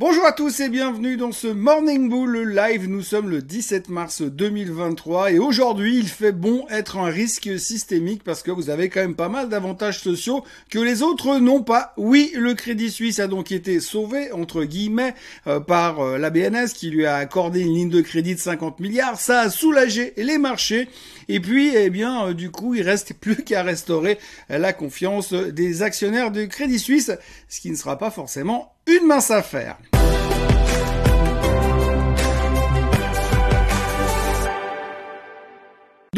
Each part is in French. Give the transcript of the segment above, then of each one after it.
Bonjour à tous et bienvenue dans ce Morning Bull live. Nous sommes le 17 mars 2023 et aujourd'hui il fait bon être un risque systémique parce que vous avez quand même pas mal d'avantages sociaux que les autres n'ont pas. Oui, le Crédit Suisse a donc été sauvé entre guillemets euh, par euh, la BNS qui lui a accordé une ligne de crédit de 50 milliards. Ça a soulagé les marchés et puis eh bien euh, du coup il reste plus qu'à restaurer la confiance des actionnaires de Crédit Suisse, ce qui ne sera pas forcément une mince affaire.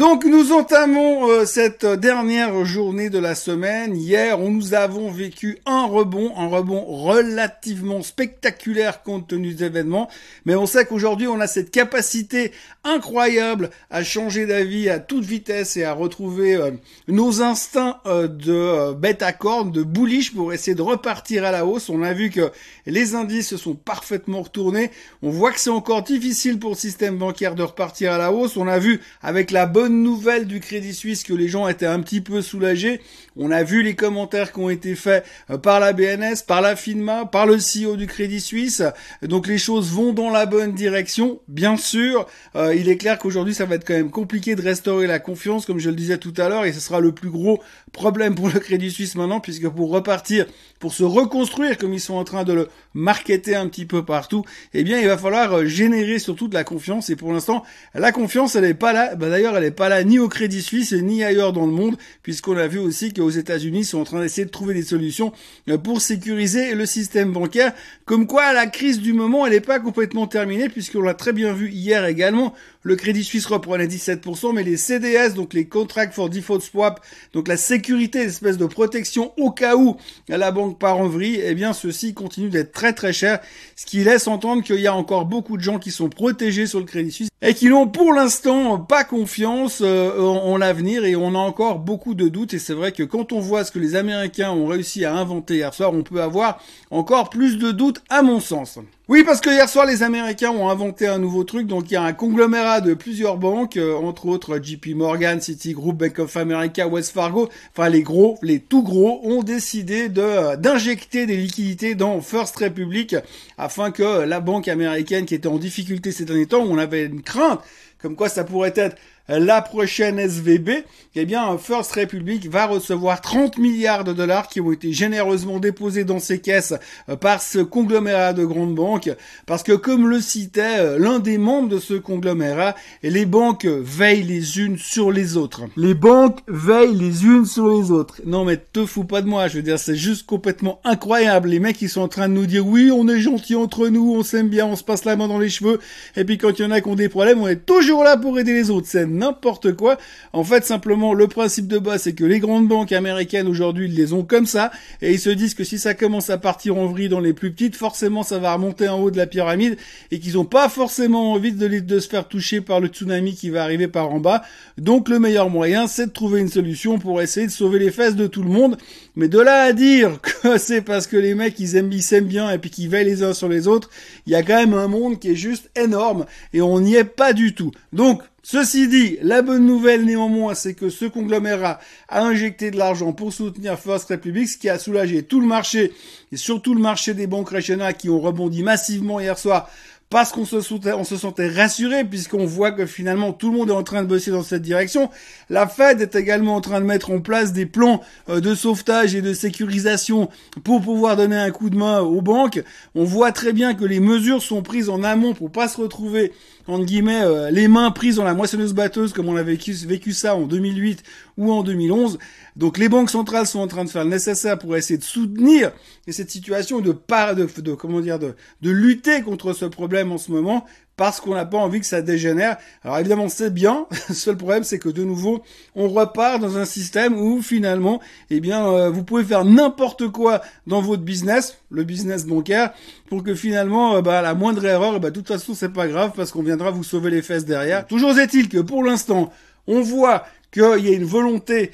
Donc nous entamons euh, cette dernière journée de la semaine. Hier, nous avons vécu un rebond, un rebond relativement spectaculaire compte tenu des événements, mais on sait qu'aujourd'hui, on a cette capacité incroyable à changer d'avis à toute vitesse et à retrouver euh, nos instincts euh, de bête à cornes, de bullish pour essayer de repartir à la hausse. On a vu que les indices se sont parfaitement retournés. On voit que c'est encore difficile pour le système bancaire de repartir à la hausse. On a vu avec la bonne nouvelle du Crédit Suisse que les gens étaient un petit peu soulagés. On a vu les commentaires qui ont été faits euh, par la BNS, par la FINMA, par le CEO du Crédit Suisse. Donc les choses vont dans la bonne direction. Bien sûr, euh, il est clair qu'aujourd'hui ça va être quand même compliqué de restaurer la confiance, comme je le disais tout à l'heure, et ce sera le plus gros problème pour le Crédit Suisse maintenant, puisque pour repartir, pour se reconstruire comme ils sont en train de le marketer un petit peu partout, eh bien il va falloir euh, générer surtout de la confiance. Et pour l'instant, la confiance, elle n'est pas là. Bah, D'ailleurs, elle n'est pas là ni au Crédit Suisse ni ailleurs dans le monde, puisqu'on a vu aussi qu'aux États-Unis, sont en train d'essayer de trouver des solutions euh, pour sécuriser le système bancaire. Comme quoi, la crise du moment, elle n'est pas complètement terminée, puisqu'on l'a très bien vu hier également. Le Crédit Suisse reprenait 17%, mais les CDS, donc les Contract for Default Swap, donc la sécurité, l'espèce de protection au cas où la banque part en vrille, eh bien, ceci continue d'être très très cher, ce qui laisse entendre qu'il y a encore beaucoup de gens qui sont protégés sur le Crédit Suisse et qui n'ont pour l'instant pas confiance euh, en, l'avenir et on a encore beaucoup de doutes et c'est vrai que quand on voit ce que les Américains ont réussi à inventer hier soir, on peut avoir encore plus de doutes à mon sens. Oui, parce que hier soir, les Américains ont inventé un nouveau truc. Donc, il y a un conglomérat de plusieurs banques, euh, entre autres JP Morgan, Citigroup, Bank of America, West Fargo. Enfin, les gros, les tout gros, ont décidé de euh, d'injecter des liquidités dans First Republic afin que la banque américaine qui était en difficulté ces derniers temps, on avait une crainte comme quoi ça pourrait être la prochaine SVB, eh bien, First Republic va recevoir 30 milliards de dollars qui ont été généreusement déposés dans ses caisses euh, par ce conglomérat de grandes banques, parce que comme le citait euh, l'un des membres de ce conglomérat, les banques veillent les unes sur les autres. Les banques veillent les unes sur les autres. Non mais te fous pas de moi, je veux dire, c'est juste complètement incroyable. Les mecs, ils sont en train de nous dire, oui, on est gentils entre nous, on s'aime bien, on se passe la main dans les cheveux, et puis quand il y en a qui ont des problèmes, on est toujours là pour aider les autres. C'est n'importe quoi. En fait, simplement, le principe de base, c'est que les grandes banques américaines aujourd'hui, ils les ont comme ça, et ils se disent que si ça commence à partir en vrille dans les plus petites, forcément, ça va remonter en haut de la pyramide, et qu'ils n'ont pas forcément envie de, de se faire toucher par le tsunami qui va arriver par en bas. Donc, le meilleur moyen, c'est de trouver une solution pour essayer de sauver les fesses de tout le monde. Mais de là à dire que c'est parce que les mecs, ils aiment, ils s'aiment bien, et puis qu'ils veillent les uns sur les autres, il y a quand même un monde qui est juste énorme, et on n'y est pas du tout. Donc, Ceci dit, la bonne nouvelle néanmoins, c'est que ce conglomérat a injecté de l'argent pour soutenir First Republic, ce qui a soulagé tout le marché, et surtout le marché des banques régionales qui ont rebondi massivement hier soir parce qu'on se, sentait rassuré puisqu'on voit que finalement tout le monde est en train de bosser dans cette direction. La Fed est également en train de mettre en place des plans euh, de sauvetage et de sécurisation pour pouvoir donner un coup de main aux banques. On voit très bien que les mesures sont prises en amont pour pas se retrouver entre guillemets euh, les mains prises dans la moissonneuse batteuse comme on avait vécu, ça en 2008 ou en 2011. Donc les banques centrales sont en train de faire le nécessaire pour essayer de soutenir cette situation de pas de, comment dire de lutter contre ce problème en ce moment parce qu'on n'a pas envie que ça dégénère. Alors évidemment, c'est bien. Le seul problème, c'est que de nouveau, on repart dans un système où finalement, eh bien, euh, vous pouvez faire n'importe quoi dans votre business, le business bancaire, pour que finalement, euh, bah, la moindre erreur, bah, de toute façon, c'est pas grave parce qu'on viendra vous sauver les fesses derrière. Toujours est-il que pour l'instant, on voit qu'il y a une volonté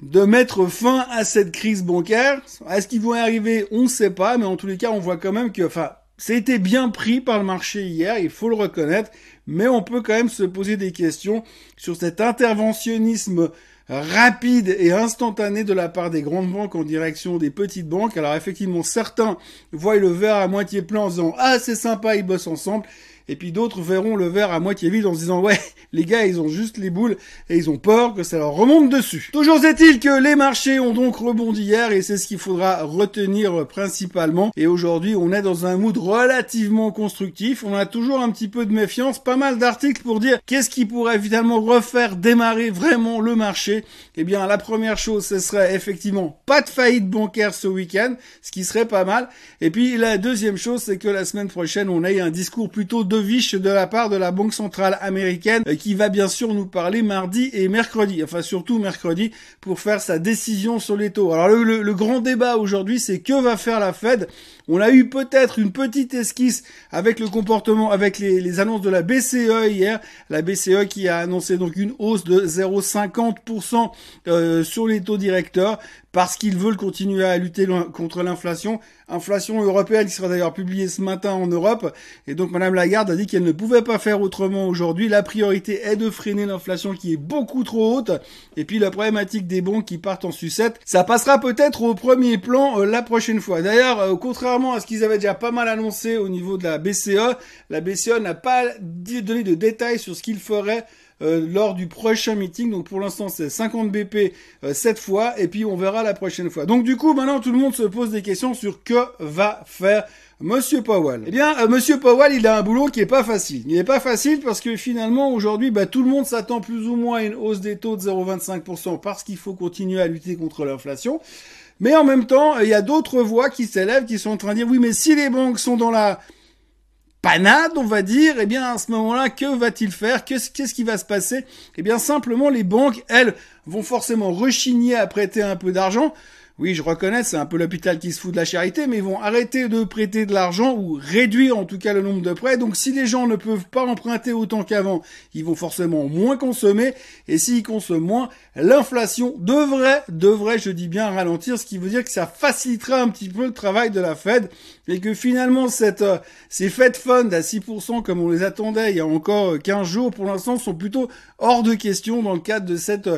de mettre fin à cette crise bancaire. Est-ce qu'ils vont y arriver? On ne sait pas, mais en tous les cas, on voit quand même que, enfin, ça a été bien pris par le marché hier, il faut le reconnaître, mais on peut quand même se poser des questions sur cet interventionnisme rapide et instantané de la part des grandes banques en direction des petites banques. Alors effectivement, certains voient le verre à moitié plein en disant ah c'est sympa, ils bossent ensemble et puis d'autres verront le verre à moitié vide en se disant ouais, les gars, ils ont juste les boules et ils ont peur que ça leur remonte dessus. Toujours est-il que les marchés ont donc rebondi hier et c'est ce qu'il faudra retenir principalement. Et aujourd'hui, on est dans un mood relativement constructif. On a toujours un petit peu de méfiance, pas mal d'articles pour dire qu'est-ce qui pourrait évidemment refaire démarrer vraiment le marché. Eh bien, la première chose, ce serait effectivement pas de faillite bancaire ce week-end, ce qui serait pas mal. Et puis la deuxième chose, c'est que la semaine prochaine, on ait un discours plutôt de de la part de la Banque centrale américaine euh, qui va bien sûr nous parler mardi et mercredi, enfin surtout mercredi pour faire sa décision sur les taux. Alors le, grand débat aujourd'hui c'est que va faire la Fed On a eu peut-être une petite esquisse avec le comportement, avec les, annonces de la BCE hier, la BCE qui a annoncé donc une hausse de 0,50% euh, sur les taux directeurs parce qu'ils veulent continuer à lutter contre l'inflation. Inflation européenne qui sera d'ailleurs publiée ce matin en Europe. Et donc Madame Lagarde a dit qu'elle ne pouvait pas faire autrement aujourd'hui. La priorité est de freiner l'inflation qui est beaucoup trop haute. Et puis la problématique des bons qui partent en sucette, ça passera peut-être au premier plan euh, la prochaine fois. D'ailleurs, euh, contrairement à ce qu'ils avaient déjà pas mal annoncé au niveau de la BCE, la BCE n'a pas donné de détails sur ce qu'il ferait euh, lors du prochain meeting. Donc pour l'instant c'est 50 BP cette fois et puis on verra la prochaine fois. Donc du coup maintenant tout le monde se pose des questions sur que va faire Monsieur Powell. Eh bien, euh, Monsieur Powell, il a un boulot qui est pas facile. Il est pas facile parce que finalement, aujourd'hui, bah, tout le monde s'attend plus ou moins à une hausse des taux de 0,25% parce qu'il faut continuer à lutter contre l'inflation. Mais en même temps, il y a d'autres voix qui s'élèvent qui sont en train de dire, oui, mais si les banques sont dans la panade, on va dire, eh bien à ce moment-là, que va-t-il faire? Qu'est-ce qui va se passer? Eh bien simplement, les banques, elles, vont forcément rechigner à prêter un peu d'argent oui, je reconnais, c'est un peu l'hôpital qui se fout de la charité, mais ils vont arrêter de prêter de l'argent ou réduire en tout cas le nombre de prêts. Donc si les gens ne peuvent pas emprunter autant qu'avant, ils vont forcément moins consommer. Et s'ils consomment moins, l'inflation devrait, devrait, je dis bien, ralentir, ce qui veut dire que ça facilitera un petit peu le travail de la Fed et que finalement cette, euh, ces Fed Funds à 6% comme on les attendait il y a encore 15 jours, pour l'instant sont plutôt hors de question dans le cadre de cette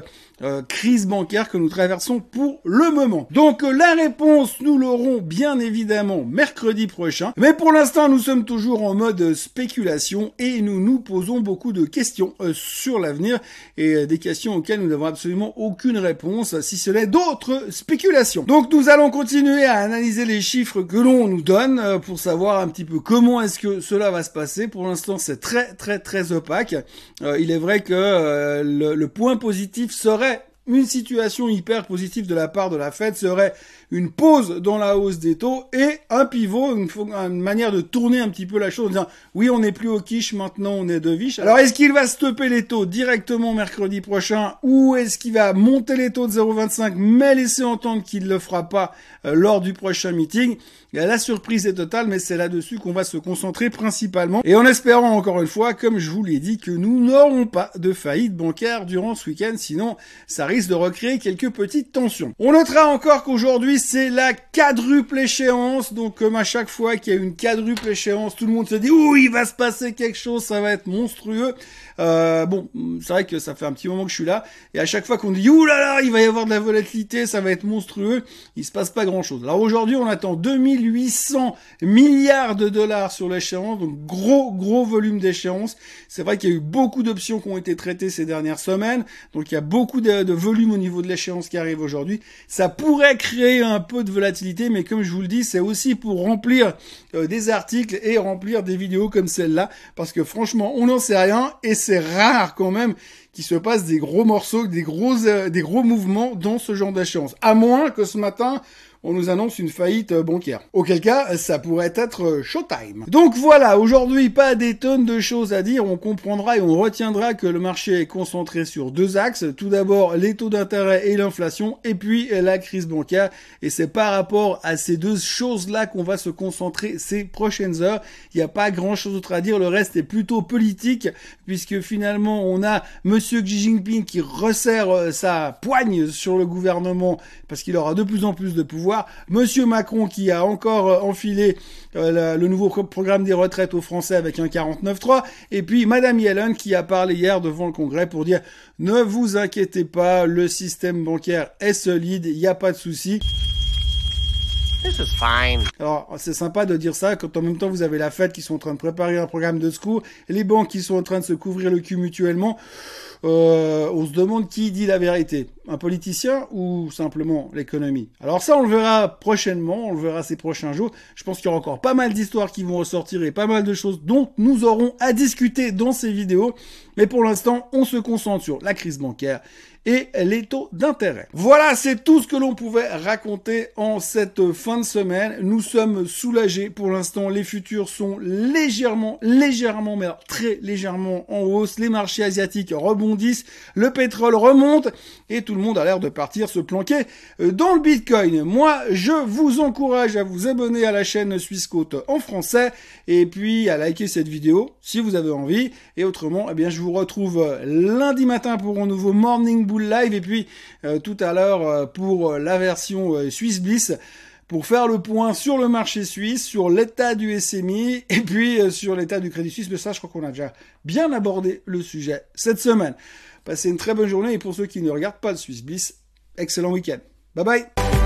euh, crise bancaire que nous traversons pour le moment. Donc euh, la réponse, nous l'aurons bien évidemment mercredi prochain. Mais pour l'instant, nous sommes toujours en mode spéculation et nous nous posons beaucoup de questions euh, sur l'avenir et des questions auxquelles nous n'avons absolument aucune réponse, si ce n'est d'autres spéculations. Donc nous allons continuer à analyser les chiffres que l'on nous donne pour savoir un petit peu comment est-ce que cela va se passer. Pour l'instant, c'est très très très opaque. il est vrai que euh, le, point positif serait une situation hyper positive de la part de la Fed serait une pause dans la hausse des taux et un pivot, une, manière de tourner un petit peu la chose en disant oui on n'est plus au quiche, maintenant on est de viche. Alors est-ce qu'il va stopper les taux directement mercredi prochain ou est-ce qu'il va monter les taux de 0,25 mais laisser entendre qu'il ne le fera pas euh, lors du prochain meeting? La surprise est totale mais c'est là-dessus qu'on va se concentrer principalement et en espérant encore une fois, comme je vous l'ai dit, que nous n'aurons pas de faillite bancaire durant ce week-end, sinon ça risque de recréer quelques petites tensions. On notera encore qu'aujourd'hui c'est la quadruple échéance. Donc comme à chaque fois qu'il y a une quadruple échéance, tout le monde se dit ouh il va se passer quelque chose, ça va être monstrueux. Euh, bon, c'est vrai que ça fait un petit moment que je suis là, et à chaque fois qu'on dit ouh là là, il va y avoir de la volatilité, ça va être monstrueux, il se passe pas grand chose. Alors aujourd'hui, on attend 2800 milliards de dollars sur l'échéance, donc gros gros volume d'échéance. C'est vrai qu'il y a eu beaucoup d'options qui ont été traitées ces dernières semaines, donc il y a beaucoup de, de volume au niveau de l'échéance qui arrive aujourd'hui. Ça pourrait créer un peu de volatilité, mais comme je vous le dis, c'est aussi pour remplir euh, des articles et remplir des vidéos comme celle-là, parce que franchement, on n'en sait rien et c'est rare quand même qu'il se passe des gros morceaux, des gros, euh, des gros mouvements dans ce genre d'échéance. À moins que ce matin, on nous annonce une faillite euh, bancaire. Auquel cas, ça pourrait être euh, showtime. Donc voilà, aujourd'hui, pas des tonnes de choses à dire. On comprendra et on retiendra que le marché est concentré sur deux axes. Tout d'abord, les taux d'intérêt et l'inflation, et puis la crise bancaire. Et c'est par rapport à ces deux choses-là qu'on va se concentrer ces prochaines heures. Il n'y a pas grand-chose d'autre à dire. Le reste est plutôt politique, puisque finalement, on a. Monsieur Xi Jinping qui resserre euh, sa poigne sur le gouvernement parce qu'il aura de plus en plus de pouvoir. Monsieur Macron qui a encore euh, enfilé le nouveau programme des retraites aux Français avec un 49.3. Et puis Madame Yellen qui a parlé hier devant le Congrès pour dire ne vous inquiétez pas, le système bancaire est solide, il n'y a pas de souci. Alors, c'est sympa de dire ça quand en même temps vous avez la Fed qui sont en train de préparer un programme de secours les banques qui sont en train de se couvrir le cul mutuellement. Euh, on se demande qui dit la vérité, un politicien ou simplement l'économie? Alors ça, on le verra prochainement, on le verra ces prochains jours. Je pense qu'il y aura encore pas mal d'histoires qui vont ressortir et pas mal de choses dont nous aurons à discuter dans ces vidéos. Mais pour l'instant, on se concentre sur la crise bancaire et les taux d'intérêt. Voilà, c'est tout ce que l'on pouvait raconter en cette fin de semaine. Nous sommes soulagés pour l'instant. Les futurs sont légèrement, légèrement, mais très légèrement en hausse. Les marchés asiatiques rebondissent, le pétrole remonte et tout le monde a l'air de partir se planquer dans le Bitcoin. Moi, je vous encourage à vous abonner à la chaîne Suisse Côte en français et puis à liker cette vidéo si vous avez envie. Et autrement, eh bien, je vous retrouve lundi matin pour un nouveau Morning Live et puis euh, tout à l'heure euh, pour la version euh, Suisse Bliss pour faire le point sur le marché suisse, sur l'état du SMI et puis sur l'état du Crédit Suisse. Mais ça, je crois qu'on a déjà bien abordé le sujet cette semaine. Passez une très bonne journée et pour ceux qui ne regardent pas le Suisse Bliss, excellent week-end. Bye bye